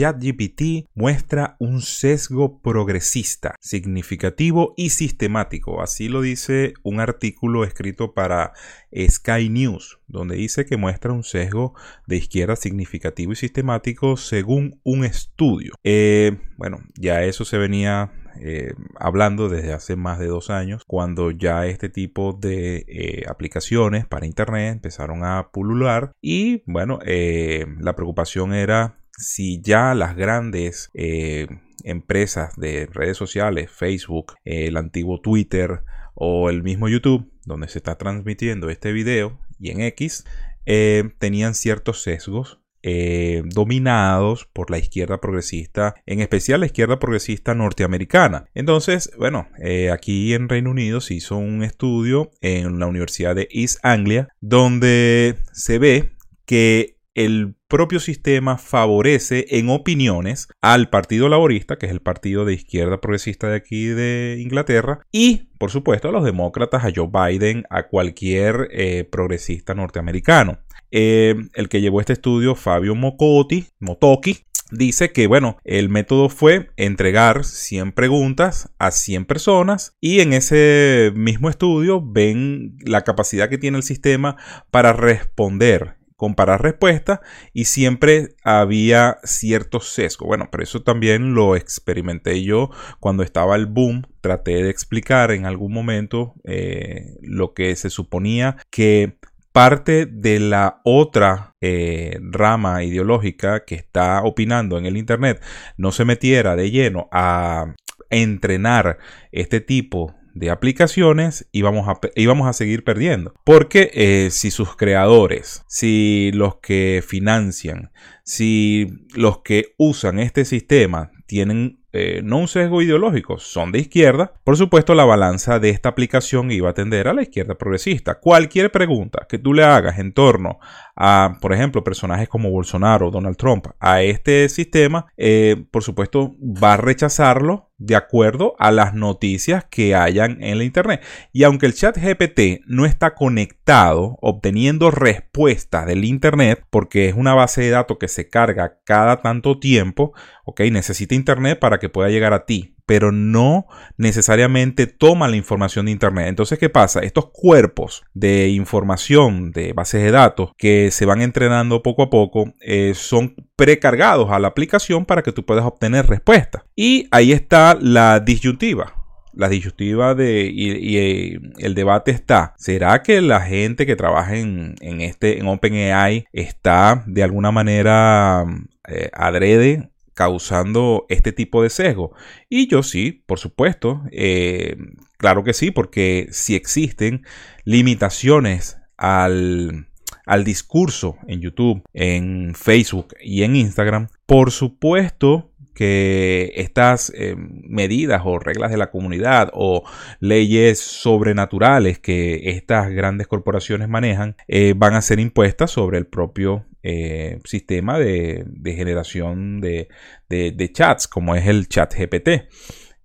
ChatGPT muestra un sesgo progresista, significativo y sistemático. Así lo dice un artículo escrito para Sky News, donde dice que muestra un sesgo de izquierda significativo y sistemático según un estudio. Eh, bueno, ya eso se venía eh, hablando desde hace más de dos años, cuando ya este tipo de eh, aplicaciones para Internet empezaron a pulular y bueno, la preocupación era si ya las grandes empresas de redes sociales, Facebook, el antiguo Twitter o el mismo YouTube, donde se está transmitiendo este video y en X, tenían ciertos sesgos eh, dominados por la izquierda progresista, en especial la izquierda progresista norteamericana. Entonces, bueno, eh, aquí en Reino Unido se hizo un estudio en la Universidad de East Anglia, donde se ve que el propio sistema favorece en opiniones al Partido Laborista, que es el partido de izquierda progresista de aquí de Inglaterra, y por supuesto a los demócratas, a Joe Biden, a cualquier eh, progresista norteamericano. Eh, el que llevó este estudio, Fabio Mocotti, Motoki, dice que, bueno, el método fue entregar 100 preguntas a 100 personas y en ese mismo estudio ven la capacidad que tiene el sistema para responder comparar respuestas y siempre había cierto sesgo. Bueno, pero eso también lo experimenté yo cuando estaba el boom. Traté de explicar en algún momento eh, lo que se suponía que parte de la otra eh, rama ideológica que está opinando en el Internet no se metiera de lleno a entrenar este tipo de aplicaciones íbamos a, a seguir perdiendo. Porque eh, si sus creadores, si los que financian, si los que usan este sistema tienen eh, no un sesgo ideológico, son de izquierda, por supuesto la balanza de esta aplicación iba a tender a la izquierda progresista. Cualquier pregunta que tú le hagas en torno a, por ejemplo, personajes como Bolsonaro o Donald Trump a este sistema, eh, por supuesto va a rechazarlo de acuerdo a las noticias que hayan en la internet. Y aunque el chat GPT no está conectado obteniendo respuestas del internet, porque es una base de datos que se carga cada tanto tiempo, ok, necesita internet para que pueda llegar a ti pero no necesariamente toma la información de Internet. Entonces, ¿qué pasa? Estos cuerpos de información de bases de datos que se van entrenando poco a poco eh, son precargados a la aplicación para que tú puedas obtener respuestas. Y ahí está la disyuntiva la disyuntiva de y, eh, el debate está será que la gente que trabaja en, este en OpenAI está de alguna manera eh, adrede causando este tipo de sesgo? Y yo sí, por supuesto, eh, claro que sí, porque si existen limitaciones al, al discurso en YouTube, en Facebook y en Instagram, por supuesto que estas eh, medidas o reglas de la comunidad o leyes sobrenaturales que estas grandes corporaciones manejan eh, van a ser impuestas sobre el propio eh, sistema de, generación de, chats, como es el chat GPT.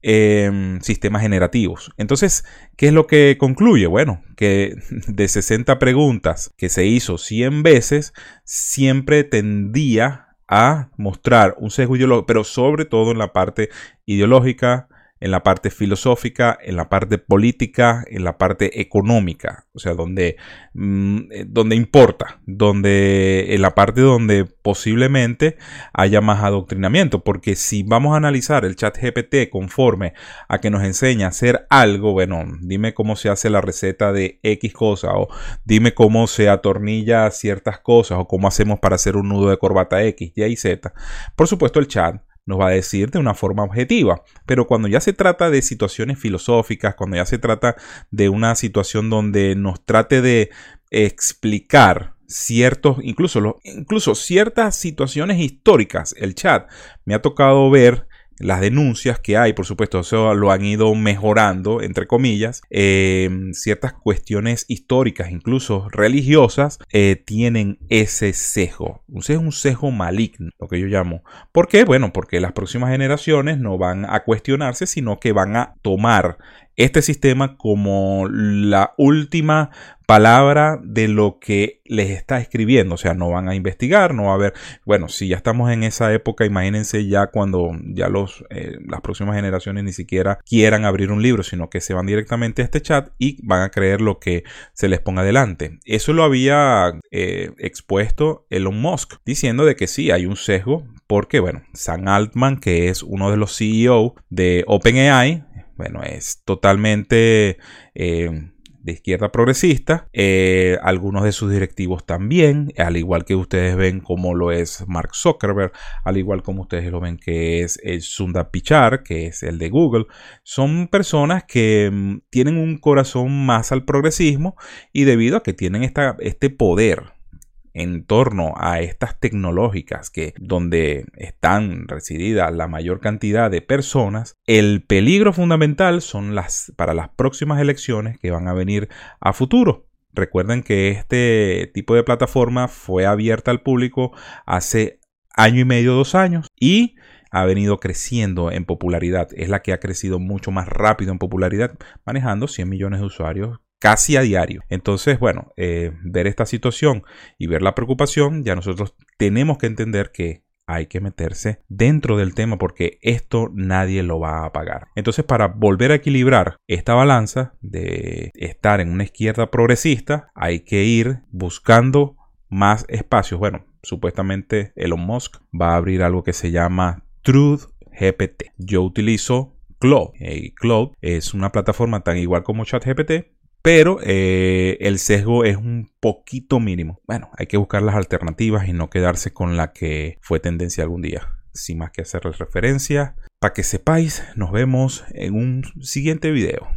Em, sistemas generativos. Entonces, ¿qué es lo que concluye? Bueno, que de 60 preguntas que se hizo 100 veces, siempre tendía a mostrar un sesgo ideológico, pero sobre todo en la parte ideológica, en la parte filosófica, en la parte política, en la parte económica, o sea, donde, mm, eh, donde importa, donde en la parte donde posiblemente haya más adoctrinamiento, porque si vamos a analizar el chat GPT conforme a que nos enseña a hacer algo, bueno, dime cómo se hace la receta de X cosa o dime cómo se atornilla ciertas cosas o cómo hacemos para hacer un nudo de corbata X, Y y Z. Por supuesto, el chat nos va a decir de una forma objetiva. Pero cuando ya se trata de situaciones filosóficas, cuando ya se trata de una situación donde nos trate de explicar ciertos, incluso, incluso ciertas situaciones históricas, el chat me ha tocado ver las denuncias que hay, por supuesto, eso lo han ido mejorando, entre comillas. Eh, ciertas cuestiones históricas, incluso religiosas, eh, tienen ese sesgo. Un sesgo, un sesgo maligno, lo que yo llamo. ¿Por qué? Bueno, porque las próximas generaciones no van a cuestionarse, sino que van a tomar este sistema como la última palabra de lo que les está escribiendo. O sea, no van a investigar, no va a haber. Bueno, si ya estamos en esa época, imagínense ya cuando ya los, eh, las próximas generaciones ni siquiera quieran abrir un libro, sino que se van directamente a este chat y van a creer lo que se les ponga adelante. Eso lo había eh, expuesto Elon Musk, diciendo de que sí, hay un sesgo, porque, bueno, Sam Altman, que es uno de los CEO de OpenAI, bueno, es totalmente. Eh, de izquierda progresista, eh, algunos de sus directivos también, al igual que ustedes ven como lo es Mark Zuckerberg, al igual como ustedes lo ven que es el Sundar Pichar, que es el de Google, son personas que mm, tienen un corazón más al progresismo y debido a que tienen esta, este poder en torno a estas tecnológicas que donde están resididas la mayor cantidad de personas, el peligro fundamental son las para las próximas elecciones que van a venir a futuro. Recuerden que este tipo de plataforma fue abierta al público hace año y medio, dos años y ha venido creciendo en popularidad. Es la que ha crecido mucho más rápido en popularidad, manejando 100 millones de usuarios casi a diario. Entonces, bueno, eh, ver esta situación y ver la preocupación, ya nosotros tenemos que entender que hay que meterse dentro del tema porque esto nadie lo va a pagar. Entonces, para volver a equilibrar esta balanza de estar en una izquierda progresista, hay que ir buscando más espacios. Bueno, supuestamente Elon Musk va a abrir algo que se llama Truth GPT. Yo utilizo Cloud. Cloud es una plataforma tan igual como ChatGPT, pero eh, el sesgo es un poquito mínimo. Bueno, hay que buscar las alternativas y no quedarse con la que fue tendencia algún día. Sin más que hacerles referencia, para que sepáis, nos vemos en un siguiente video.